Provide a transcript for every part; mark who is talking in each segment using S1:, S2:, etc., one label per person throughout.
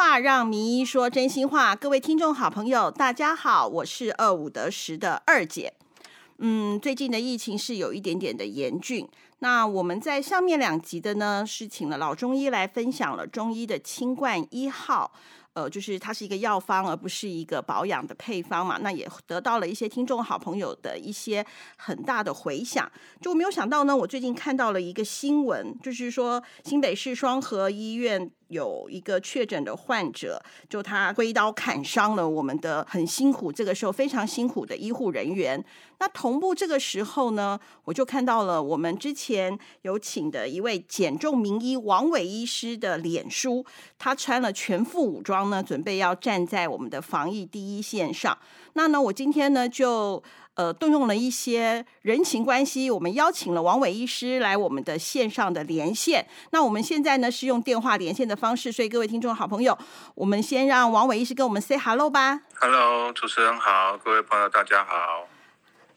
S1: 话，让名医说真心话。各位听众好朋友，大家好，我是二五得十的二姐。嗯，最近的疫情是有一点点的严峻。那我们在上面两集的呢，是请了老中医来分享了中医的清冠一号。呃，就是它是一个药方，而不是一个保养的配方嘛。那也得到了一些听众好朋友的一些很大的回响。就没有想到呢，我最近看到了一个新闻，就是说新北市双河医院。有一个确诊的患者，就他挥刀砍伤了我们的很辛苦，这个时候非常辛苦的医护人员。那同步这个时候呢，我就看到了我们之前有请的一位减重名医王伟医师的脸书，他穿了全副武装呢，准备要站在我们的防疫第一线上。那呢，我今天呢就。呃，动用了一些人情关系，我们邀请了王伟医师来我们的线上的连线。那我们现在呢是用电话连线的方式，所以各位听众好朋友，我们先让王伟医师跟我们 say hello 吧。
S2: Hello，主持人好，各位朋友大家好。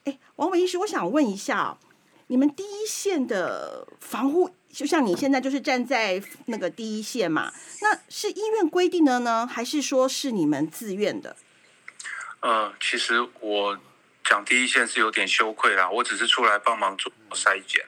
S1: 哎，王伟医师，我想问一下，你们第一线的防护，就像你现在就是站在那个第一线嘛？那是医院规定的呢，还是说是你们自愿的？
S2: 呃，其实我。讲第一线是有点羞愧啦，我只是出来帮忙做筛检。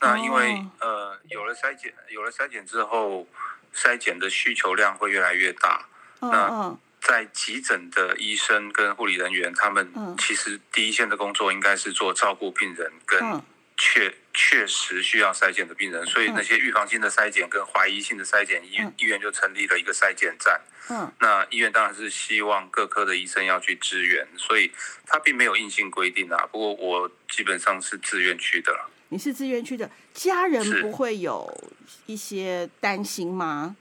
S2: 那因为呃有了筛检，有了筛检之后，筛检的需求量会越来越大。那在急诊的医生跟护理人员，他们其实第一线的工作应该是做照顾病人跟确确实需要筛检的病人，所以那些预防性的筛检跟怀疑性的筛检，医院医院就成立了一个筛检站。嗯，那医院当然是希望各科的医生要去支援，所以他并没有硬性规定啊。不过我基本上是自愿去的。
S1: 你是自愿去的，家人不会有一些担心吗？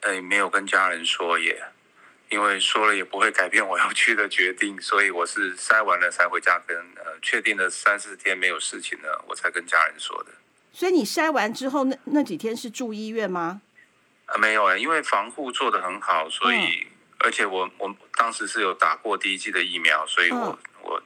S2: 哎，没有跟家人说耶，因为说了也不会改变我要去的决定，所以我是筛完了才回家跟呃确定了三四天没有事情了，我才跟家人说的。
S1: 所以你筛完之后那那几天是住医院吗？
S2: 啊，没有哎，因为防护做的很好，所以而且我我当时是有打过第一剂的疫苗，所以我我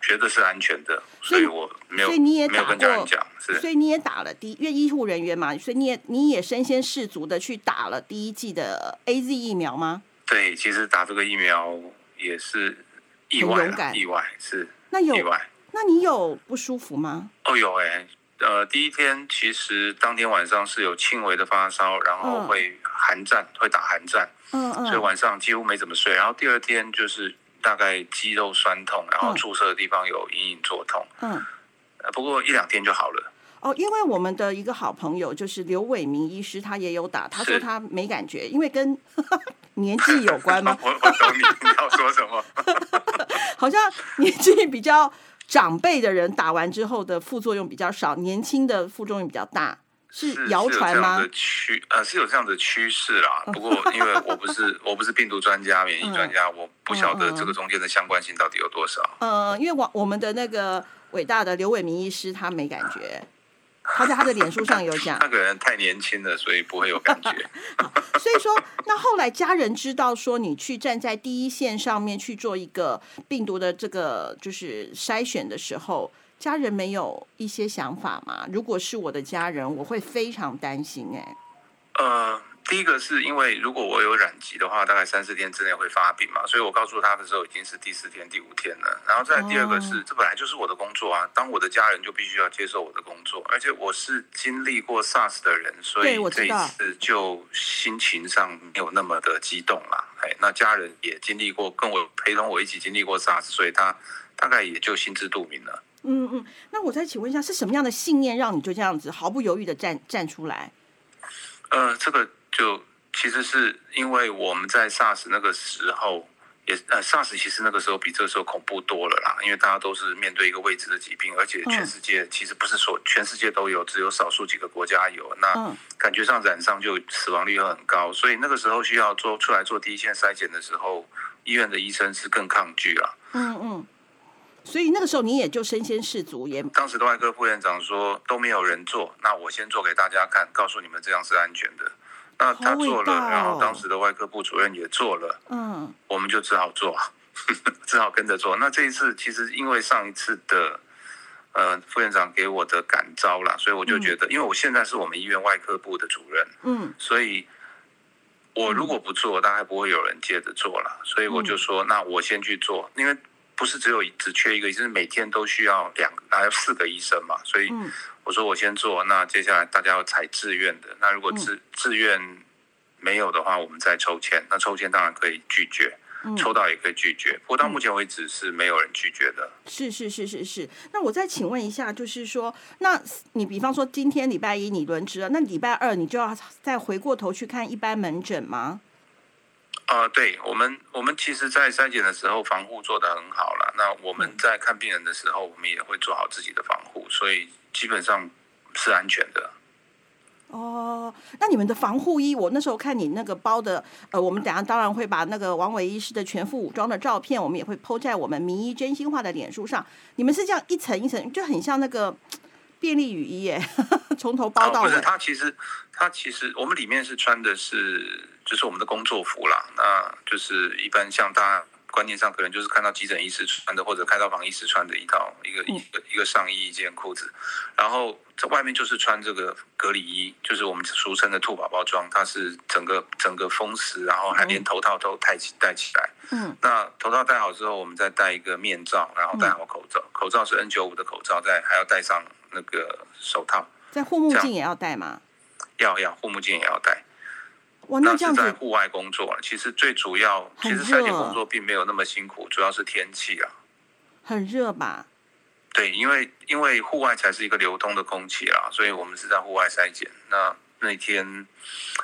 S2: 觉得是安全的，所以我没有，
S1: 所以你也
S2: 没有跟家人讲，是，
S1: 所以你也打了第，因为医护人员嘛，所以你也你也身先士卒的去打了第一剂的 A Z 疫苗吗？
S2: 对，其实打这个疫苗也是意外，意外是，
S1: 那有
S2: 意外，
S1: 那你有不舒服吗？
S2: 哦，有哎。呃，第一天其实当天晚上是有轻微的发烧，然后会寒战，会打寒战，嗯嗯，所以晚上几乎没怎么睡。然后第二天就是大概肌肉酸痛，然后注射的地方有隐隐作痛，嗯，不过一两天就好了。
S1: 哦，因为我们的一个好朋友就是刘伟明医师，他也有打，他说他没感觉，因为跟 年纪有关吗？
S2: 我我懂你要说什么，
S1: 好像年纪比较。长辈的人打完之后的副作用比较少，年轻的副作用比较大，
S2: 是
S1: 谣传吗？
S2: 趋呃是有这样的趋势啦。不过因为我不是我不是病毒专家、免疫专家，我不晓得这个中间的相关性到底有多少。
S1: 呃，因为我我们的那个伟大的刘伟明医师他没感觉。他在他的脸书上有讲，
S2: 那个人太年轻了，所以不会有感觉。
S1: 所以说，那后来家人知道说你去站在第一线上面去做一个病毒的这个就是筛选的时候，家人没有一些想法吗？如果是我的家人，我会非常担心。哎，
S2: 呃。第一个是因为如果我有染疾的话，大概三四天之内会发病嘛，所以我告诉他的时候已经是第四天、第五天了。然后再第二个是，这本来就是我的工作啊，当我的家人就必须要接受我的工作，而且我是经历过 SARS 的人，所以这一次就心情上没有那么的激动啦。哎，那家人也经历过，跟我陪同我一起经历过 SARS，所以他大概也就心知肚明了。
S1: 嗯嗯，那我再请问一下，是什么样的信念让你就这样子毫不犹豫的站站出来？
S2: 呃，这个。就其实是因为我们在 SARS 那个时候，也呃 SARS 其实那个时候比这个时候恐怖多了啦，因为大家都是面对一个未知的疾病，而且全世界其实不是说全世界都有，只有少数几个国家有，那感觉上染上就死亡率很高，所以那个时候需要做出来做第一线筛检的时候，医院的医生是更抗拒了。嗯嗯，
S1: 所以那个时候你也就身先士卒，也
S2: 当时的外科副院长说都没有人做，那我先做给大家看，告诉你们这样是安全的。那他做了，然后当时的外科部主任也做了，嗯，我们就只好做，只好跟着做。那这一次其实因为上一次的，呃，副院长给我的感召了，所以我就觉得，因为我现在是我们医院外科部的主任，嗯，所以我如果不做，大概不会有人接着做了，所以我就说，那我先去做，因为不是只有只缺一个医生，每天都需要两还有四个医生嘛，所以我说我先做，那接下来大家要采自愿的，那如果自自愿没有的话，我们再抽签，那抽签当然可以拒绝。抽到也可以拒绝，不过到目前为止是没有人拒绝的。
S1: 是是是是是。那我再请问一下，就是说，那你比方说今天礼拜一你轮值了，那礼拜二你就要再回过头去看一般门诊吗？
S2: 啊，对我们我们其实，在筛检的时候防护做得很好了。那我们在看病人的时候，我们也会做好自己的防护，所以基本上是安全的。
S1: 哦，那你们的防护衣，我那时候看你那个包的，呃，我们等下当然会把那个王伟医师的全副武装的照片，我们也会抛在我们名医真心话的脸书上。你们是这样一层一层，就很像那个便利雨衣耶，从头包到尾。
S2: 不是，它其实它其实我们里面是穿的是就是我们的工作服啦，那就是一般像大家。观念上可能就是看到急诊医师穿的，或者开刀房医师穿的一套一个一个一个上衣一件裤子，然后在外面就是穿这个隔离衣，就是我们俗称的兔宝宝装，它是整个整个封实，然后还连头套都戴起戴起来。嗯，那头套戴好之后，我们再戴一个面罩，然后戴好口罩，口罩是 N 九五的口罩，再还要戴上那个手套。
S1: 在护目镜也要戴吗？
S2: 要要护目镜也要戴。
S1: 那
S2: 是在户外工作，其实最主要，其实筛检工作并没有那么辛苦，主要是天气啊。
S1: 很热吧？
S2: 对，因为因为户外才是一个流通的空气啦，所以我们是在户外筛检。那那天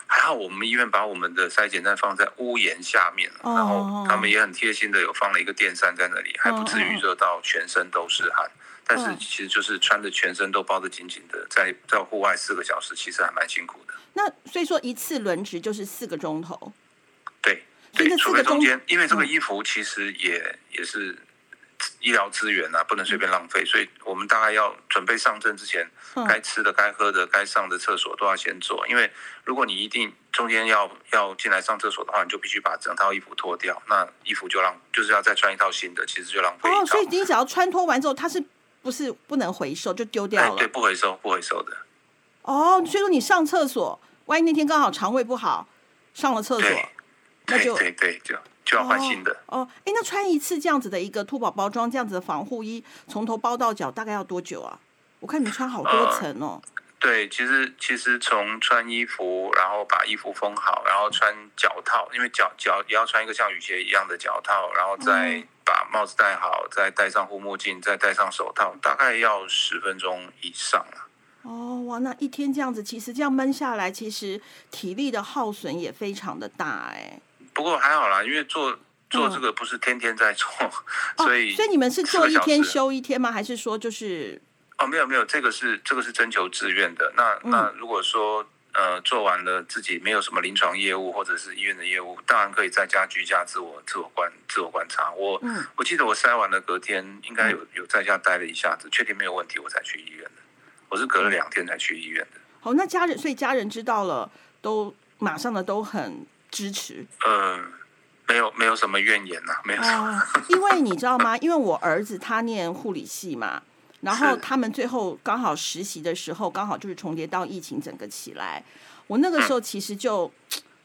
S2: 还好，我们医院把我们的筛检站放在屋檐下面，然后他们也很贴心的有放了一个电扇在那里，还不至于热到全身都是汗。但是其实就是穿着全身都包得紧紧的，在在户外四个小时，其实还蛮辛苦的。
S1: 那所以说一次轮值就是四个钟头。
S2: 对，对，除非中间，因为这个衣服其实也也是医疗资源啊，不能随便浪费，所以我们大概要准备上阵之前，该吃的、该喝的、该上的厕所都要先做。因为如果你一定中间要要进来上厕所的话，你就必须把整套衣服脱掉，那衣服就让就是要再穿一套新的，其实就浪费。哦，
S1: 所以你只要穿脱完之后，它是。不是不能回收就丢掉了，
S2: 对，不回收，不回收的。
S1: 哦，所以说你上厕所，万一那天刚好肠胃不好，上了厕所，
S2: 那就对对，就就要换新的。
S1: 哦，哎，那穿一次这样子的一个兔宝宝装，这样子的防护衣，从头包到脚，大概要多久啊？我看你们穿好多层哦。
S2: 对，其实其实从穿衣服，然后把衣服封好，然后穿脚套，因为脚脚也要穿一个像雨鞋一样的脚套，然后再把帽子戴好，再戴上护目镜，再戴上手套，大概要十分钟以上了。
S1: 哦，哇，那一天这样子，其实这样闷下来，其实体力的耗损也非常的大哎。
S2: 不过还好啦，因为做做这个不是天天在做，所以
S1: 所以你们是做一天休一天吗？还是说就是？
S2: 哦，没有没有，这个是这个是征求自愿的。那那如果说呃做完了自己没有什么临床业务或者是医院的业务，当然可以在家居家自我自我观自我观察。我嗯我记得我筛完了隔天应该有有在家待了一下子，确定没有问题我才去医院的。我是隔了两天才去医院的。
S1: 好，那家人所以家人知道了都马上的都很支持。
S2: 嗯，没有没有什么怨言呐，没有。
S1: 因为你知道吗？因为我儿子他念护理系嘛。然后他们最后刚好实习的时候，刚好就是重叠到疫情整个起来。我那个时候其实就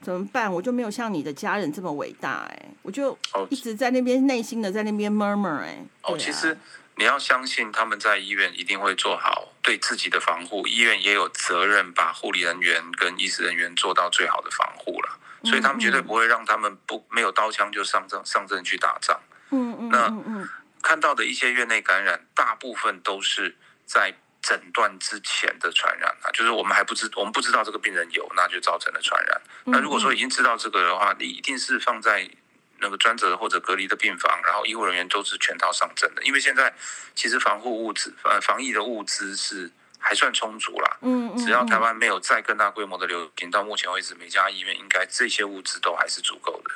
S1: 怎么办？我就没有像你的家人这么伟大哎，我就一直在那边内心的在那边 murmur 哎。
S2: 哦，其实你要相信他们在医院一定会做好对自己的防护，医院也有责任把护理人员跟医师人员做到最好的防护了，所以他们绝对不会让他们不没有刀枪就上阵上阵去打仗。嗯嗯，那嗯。看到的一些院内感染，大部分都是在诊断之前的传染啊，就是我们还不知，我们不知道这个病人有，那就造成了传染。那如果说已经知道这个的话，你一定是放在那个专责或者隔离的病房，然后医护人员都是全套上阵的。因为现在其实防护物资、呃防疫的物资是还算充足啦。嗯嗯。只要台湾没有再更大规模的流行，到目前为止每家医院应该这些物资都还是足够的。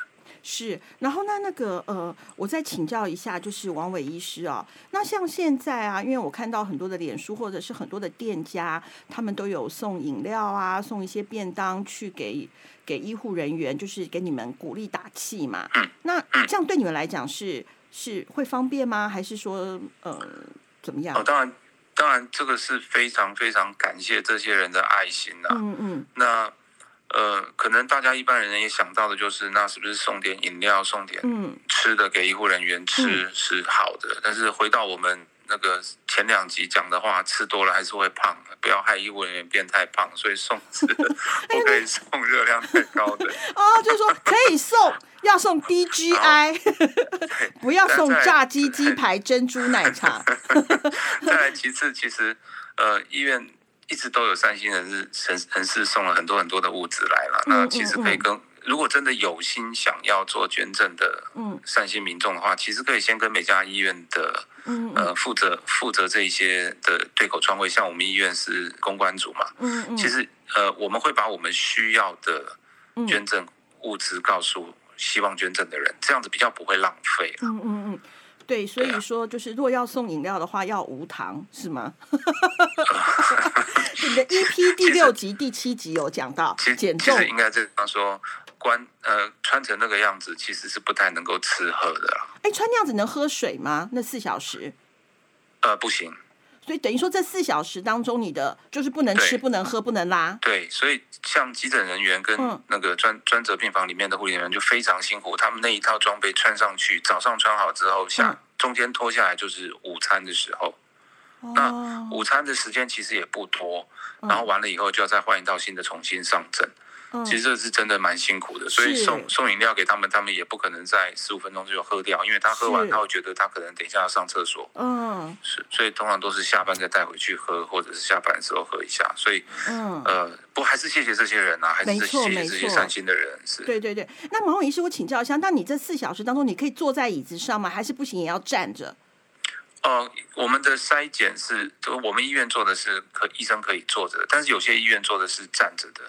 S1: 是，然后那那个呃，我再请教一下，就是王伟医师啊，那像现在啊，因为我看到很多的脸书或者是很多的店家，他们都有送饮料啊，送一些便当去给给医护人员，就是给你们鼓励打气嘛。那这样对你们来讲是是会方便吗？还是说呃怎么样？
S2: 哦，当然，当然，这个是非常非常感谢这些人的爱心呐。嗯嗯，那。呃，可能大家一般人也想到的就是，那是不是送点饮料、送点吃的给医护人员吃是好的？但是回到我们。那个前两集讲的话，吃多了还是会胖，不要害医务人员变太胖，所以送吃的 不可以送热量太高的。
S1: 哦，就是说可以送，要送 DGI，不要送炸鸡鸡排珍珠奶茶。
S2: 再来其次，其实呃，医院一直都有善心人士人人士送了很多很多的物资来了，那其实可以跟。如果真的有心想要做捐赠的善心民众的话，其实可以先跟每家医院的呃负责负责这一些的对口创位，像我们医院是公关组嘛，其实呃我们会把我们需要的捐赠物资告诉希望捐赠的人，这样子比较不会浪费。
S1: 嗯嗯嗯。对，所以说就是，如果要送饮料的话，要无糖，是吗？你的 EP 第六集、第七集有讲到减重，
S2: 其实应该这样说，关呃穿成那个样子，其实是不太能够吃喝的。
S1: 哎，穿那样子能喝水吗？那四小时？
S2: 呃，不行。
S1: 所以等于说，这四小时当中，你的就是不能吃、不能喝、不能拉。
S2: 对，所以像急诊人员跟那个专专责病房里面的护理人员就非常辛苦，他们那一套装备穿上去，早上穿好之后，下中间脱下来就是午餐的时候。那午餐的时间其实也不多，然后完了以后就要再换一套新的重新上阵。其实这是真的蛮辛苦的，所以送送饮料给他们，他们也不可能在十五分钟就喝掉，因为他喝完他会觉得他可能等一下要上厕所。嗯，是，所以通常都是下班再带回去喝，或者是下班的时候喝一下。所以，嗯，呃，不还是谢谢这些人呐，还是谢谢这些善心的人。是，
S1: 对对对。那毛伟医师，我请教一下，那你这四小时当中，你可以坐在椅子上吗？还是不行也要站着？
S2: 哦，我们的筛检是，我们医院做的是可医生可以坐着，但是有些医院做的是站着的。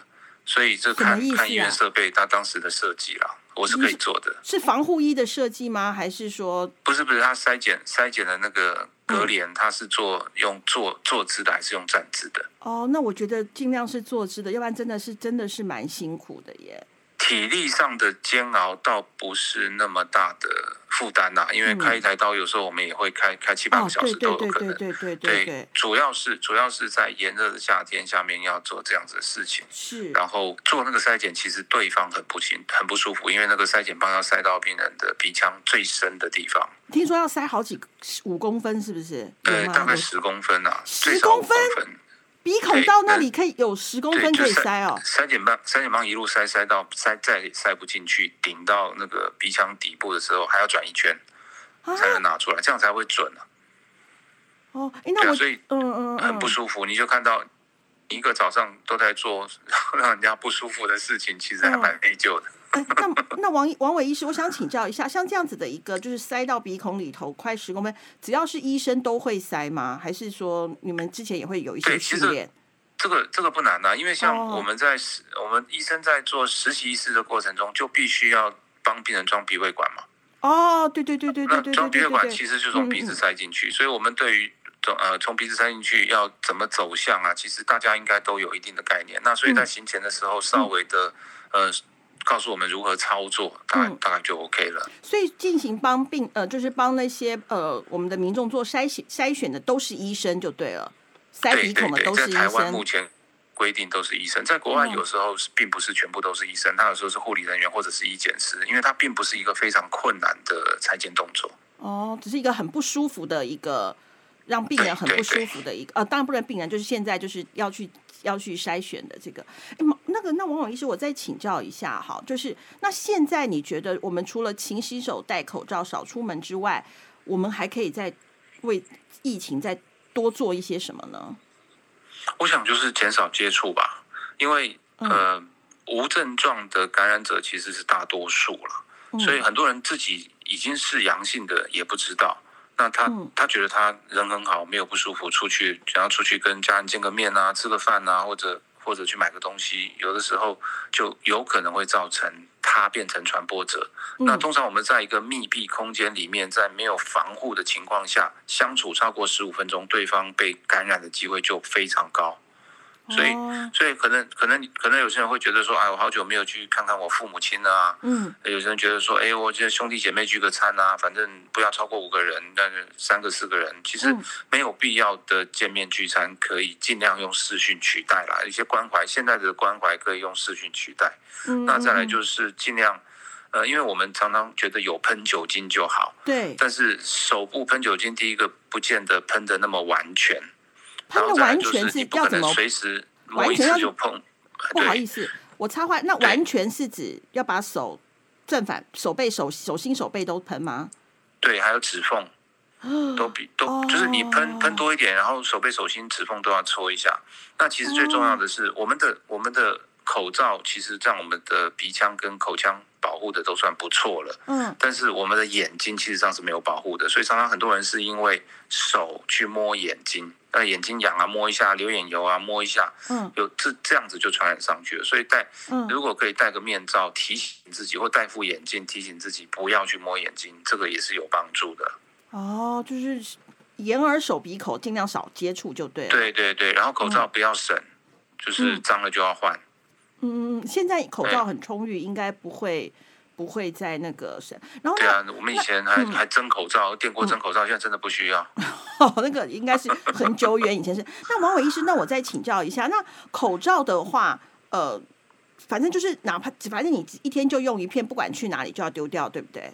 S2: 所以这看看医院设备，它当时的设计啦，我是可以做的。
S1: 是防护衣的设计吗？还是说？
S2: 不是不是，它筛检筛检的那个隔帘，它是做用坐坐姿的，还是用站姿的？
S1: 哦，那我觉得尽量是坐姿的，要不然真的是真的是蛮辛苦的耶。
S2: 体力上的煎熬倒不是那么大的。负担呐，因为开一台刀，有时候我们也会开开七八个小时都有可能。
S1: 对对对对对，
S2: 主要是主要是在炎热的夏天下面要做这样子的事情。
S1: 是。
S2: 然后做那个筛检，其实对方很不行，很不舒服，因为那个筛检棒要塞到病人的鼻腔最深的地方。
S1: 听说要塞好几五公分，是不是？
S2: 对，大概十公分啊，
S1: 十公分。鼻孔到那里可以有十公分可以塞哦，
S2: 筛检棒筛检棒一路塞塞到塞再塞不进去，顶到那个鼻腔底部的时候还要转一圈，才能拿出来，这样才会准啊。
S1: 哦，那我
S2: 所以嗯嗯很不舒服，你就看到一个早上都在做 让人家不舒服的事情，其实还蛮内疚的。
S1: 那那王王伟医师，我想请教一下，像这样子的一个，就是塞到鼻孔里头快十公分，只要是医生都会塞吗？还是说你们之前也会有一些训练？
S2: 这个这个不难啊，因为像我们在实我们医生在做实习医师的过程中，就必须要帮病人装鼻胃管嘛。
S1: 哦，对对对对对对。
S2: 装鼻胃管其实就从鼻子塞进去，所以我们对于从呃从鼻子塞进去要怎么走向啊，其实大家应该都有一定的概念。那所以在行前的时候，稍微的呃。告诉我们如何操作，大概大概就 OK 了。
S1: 所以进行帮病呃，就是帮那些呃我们的民众做筛选筛选的都是医生就对了，塞鼻孔的都是医生。
S2: 台湾目前规定都是医生，在国外有时候是并不是全部都是医生，他有时候是护理人员或者是医检师，因为他并不是一个非常困难的裁剪动作。
S1: 哦，只是一个很不舒服的一个让病人很不舒服的一个呃，当然不能病人就是现在就是要去。要去筛选的这个，那个那王王医师，我再请教一下哈，就是那现在你觉得我们除了勤洗手、戴口罩、少出门之外，我们还可以再为疫情再多做一些什么呢？
S2: 我想就是减少接触吧，因为呃无症状的感染者其实是大多数了，所以很多人自己已经是阳性的也不知道。那他他觉得他人很好，没有不舒服，出去想要出去跟家人见个面啊，吃个饭啊，或者或者去买个东西，有的时候就有可能会造成他变成传播者。那通常我们在一个密闭空间里面，在没有防护的情况下相处超过十五分钟，对方被感染的机会就非常高。所以，所以可能可能可能有些人会觉得说，哎，我好久没有去看看我父母亲了啊。嗯。有些人觉得说，哎，我觉得兄弟姐妹聚个餐啊，反正不要超过五个人，但是三个四个人，其实没有必要的见面聚餐，可以尽量用视讯取代啦。一些关怀，现在的关怀可以用视讯取代。嗯。那再来就是尽量，呃，因为我们常常觉得有喷酒精就好。
S1: 对。
S2: 但是手部喷酒精，第一个不见得喷的那么完全。
S1: 它的完全是要怎么？
S2: 随时完全就碰。
S1: 不好意思，我插话。那完全是指要把手正反手背手手心手背都喷吗？
S2: 对，还有指缝，都比 都就是你喷喷多一点，然后手背手心指缝都要搓一下。那其实最重要的是，我们的我们的口罩其实让我们的鼻腔跟口腔保护的都算不错了。嗯。但是我们的眼睛其实上是没有保护的，所以常常很多人是因为手去摸眼睛。那眼睛痒啊，摸一下流眼油啊，摸一下，嗯，有这这样子就传染上去了。所以戴，嗯如果可以戴个面罩提醒自己，或戴副眼镜提醒自己不要去摸眼睛，这个也是有帮助的。
S1: 哦，就是眼耳手鼻口尽量少接触就对了。
S2: 对对对，然后口罩不要省，就是脏了就要换。
S1: 嗯，现在口罩很充裕，应该不会。不会在那个省，然后
S2: 对啊，我们以前还还蒸口罩，电锅蒸口罩，现在真的不需要。
S1: 哦，那个应该是很久远以前是。那王伟医师，那我再请教一下，那口罩的话，呃，反正就是哪怕反正你一天就用一片，不管去哪里就要丢掉，对不对？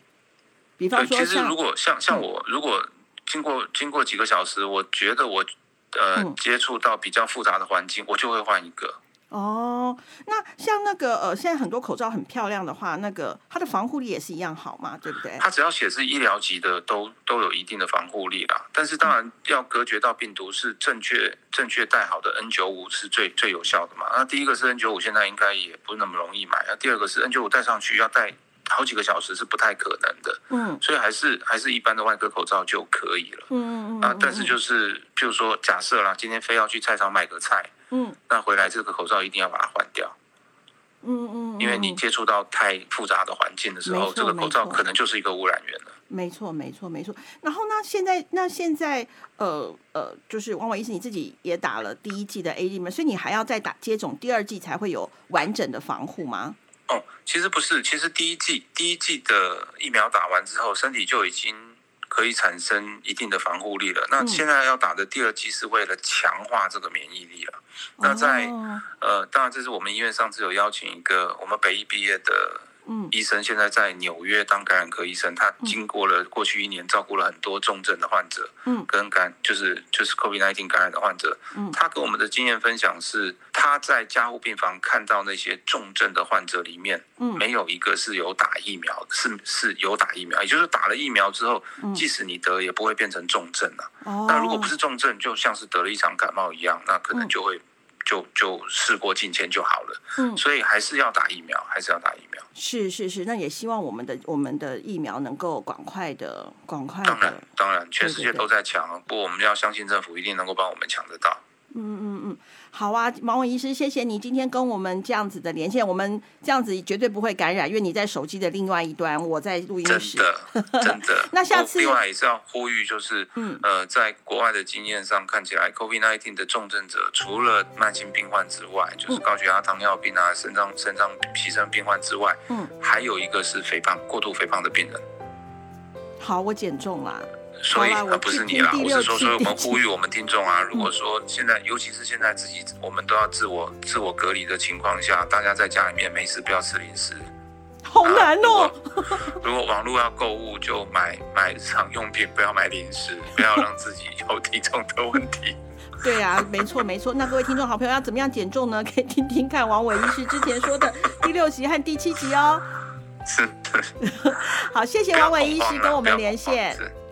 S1: 比方说，
S2: 其实如果像像我，如果经过经过几个小时，我觉得我呃接触到比较复杂的环境，我就会换一个。
S1: 哦，那像那个呃，现在很多口罩很漂亮的话，那个它的防护力也是一样好嘛，对不对？
S2: 它只要写是医疗级的，都都有一定的防护力啦。但是当然要隔绝到病毒，是正确正确戴好的 N 九五是最最有效的嘛。那第一个是 N 九五，现在应该也不是那么容易买。那第二个是 N 九五戴上去要戴好几个小时是不太可能的。嗯，所以还是还是一般的外科口罩就可以了。嗯嗯嗯。啊，但是就是譬如说假设啦，今天非要去菜场买个菜。嗯，那回来这个口罩一定要把它换掉。嗯嗯，因为你接触到太复杂的环境的时候，这个口罩可能就是一个污染源了。
S1: 没错，没错，没错。然后呢，现在那现在呃呃，就是王伟医师你自己也打了第一季的 A D 嘛，所以你还要再打接种第二季才会有完整的防护吗？
S2: 哦，其实不是，其实第一季第一季的疫苗打完之后，身体就已经。可以产生一定的防护力了。那现在要打的第二剂是为了强化这个免疫力了。那在呃，当然这是我们医院上次有邀请一个我们北医毕业的。嗯，医生现在在纽约当感染科医生，他经过了过去一年照顾了很多重症的患者，嗯，跟感就是就是 COVID-19 感染的患者，嗯，他跟我们的经验分享是，他在加护病房看到那些重症的患者里面，嗯，没有一个是有打疫苗，是是有打疫苗，也就是打了疫苗之后，即使你得也不会变成重症啊。哦，那如果不是重症，就像是得了一场感冒一样，那可能就会。就就事过境迁就好了，嗯，所以还是要打疫苗，还是要打疫苗。
S1: 是是是，那也希望我们的我们的疫苗能够赶快的、赶快。
S2: 当然当然，全世界都在抢，不过我们要相信政府一定能够帮我们抢得到。嗯
S1: 嗯嗯。好啊，毛文医师，谢谢你今天跟我们这样子的连线，我们这样子绝对不会感染，因为你在手机的另外一端，我在录音室。
S2: 真的，真的。
S1: 那下次
S2: 另外也是要呼吁，就是嗯呃，在国外的经验上看起来，COVID-19 的重症者除了慢性病患之外，就是高血压、糖尿病啊、肾脏肾脏牺牲病患之外，嗯，还有一个是肥胖、过度肥胖的病人。
S1: 好，我减重啦。
S2: 所以不是你啦，我是说，所以我们 呼吁我们听众啊，如果说现在，尤其是现在自己我们都要自我自我隔离的情况下，大家在家里面没事不要吃零食，
S1: 好难哦。
S2: 如果网络要购物，就买买日常用品，不要买零食，不要让自己有体重的问题。
S1: 对啊，没错没错。那各位听众好朋友要怎么样减重呢？可以听听看王伟医师之前说的第六集和第七集哦。
S2: 是
S1: 的。好，谢谢王伟医师跟我们连线。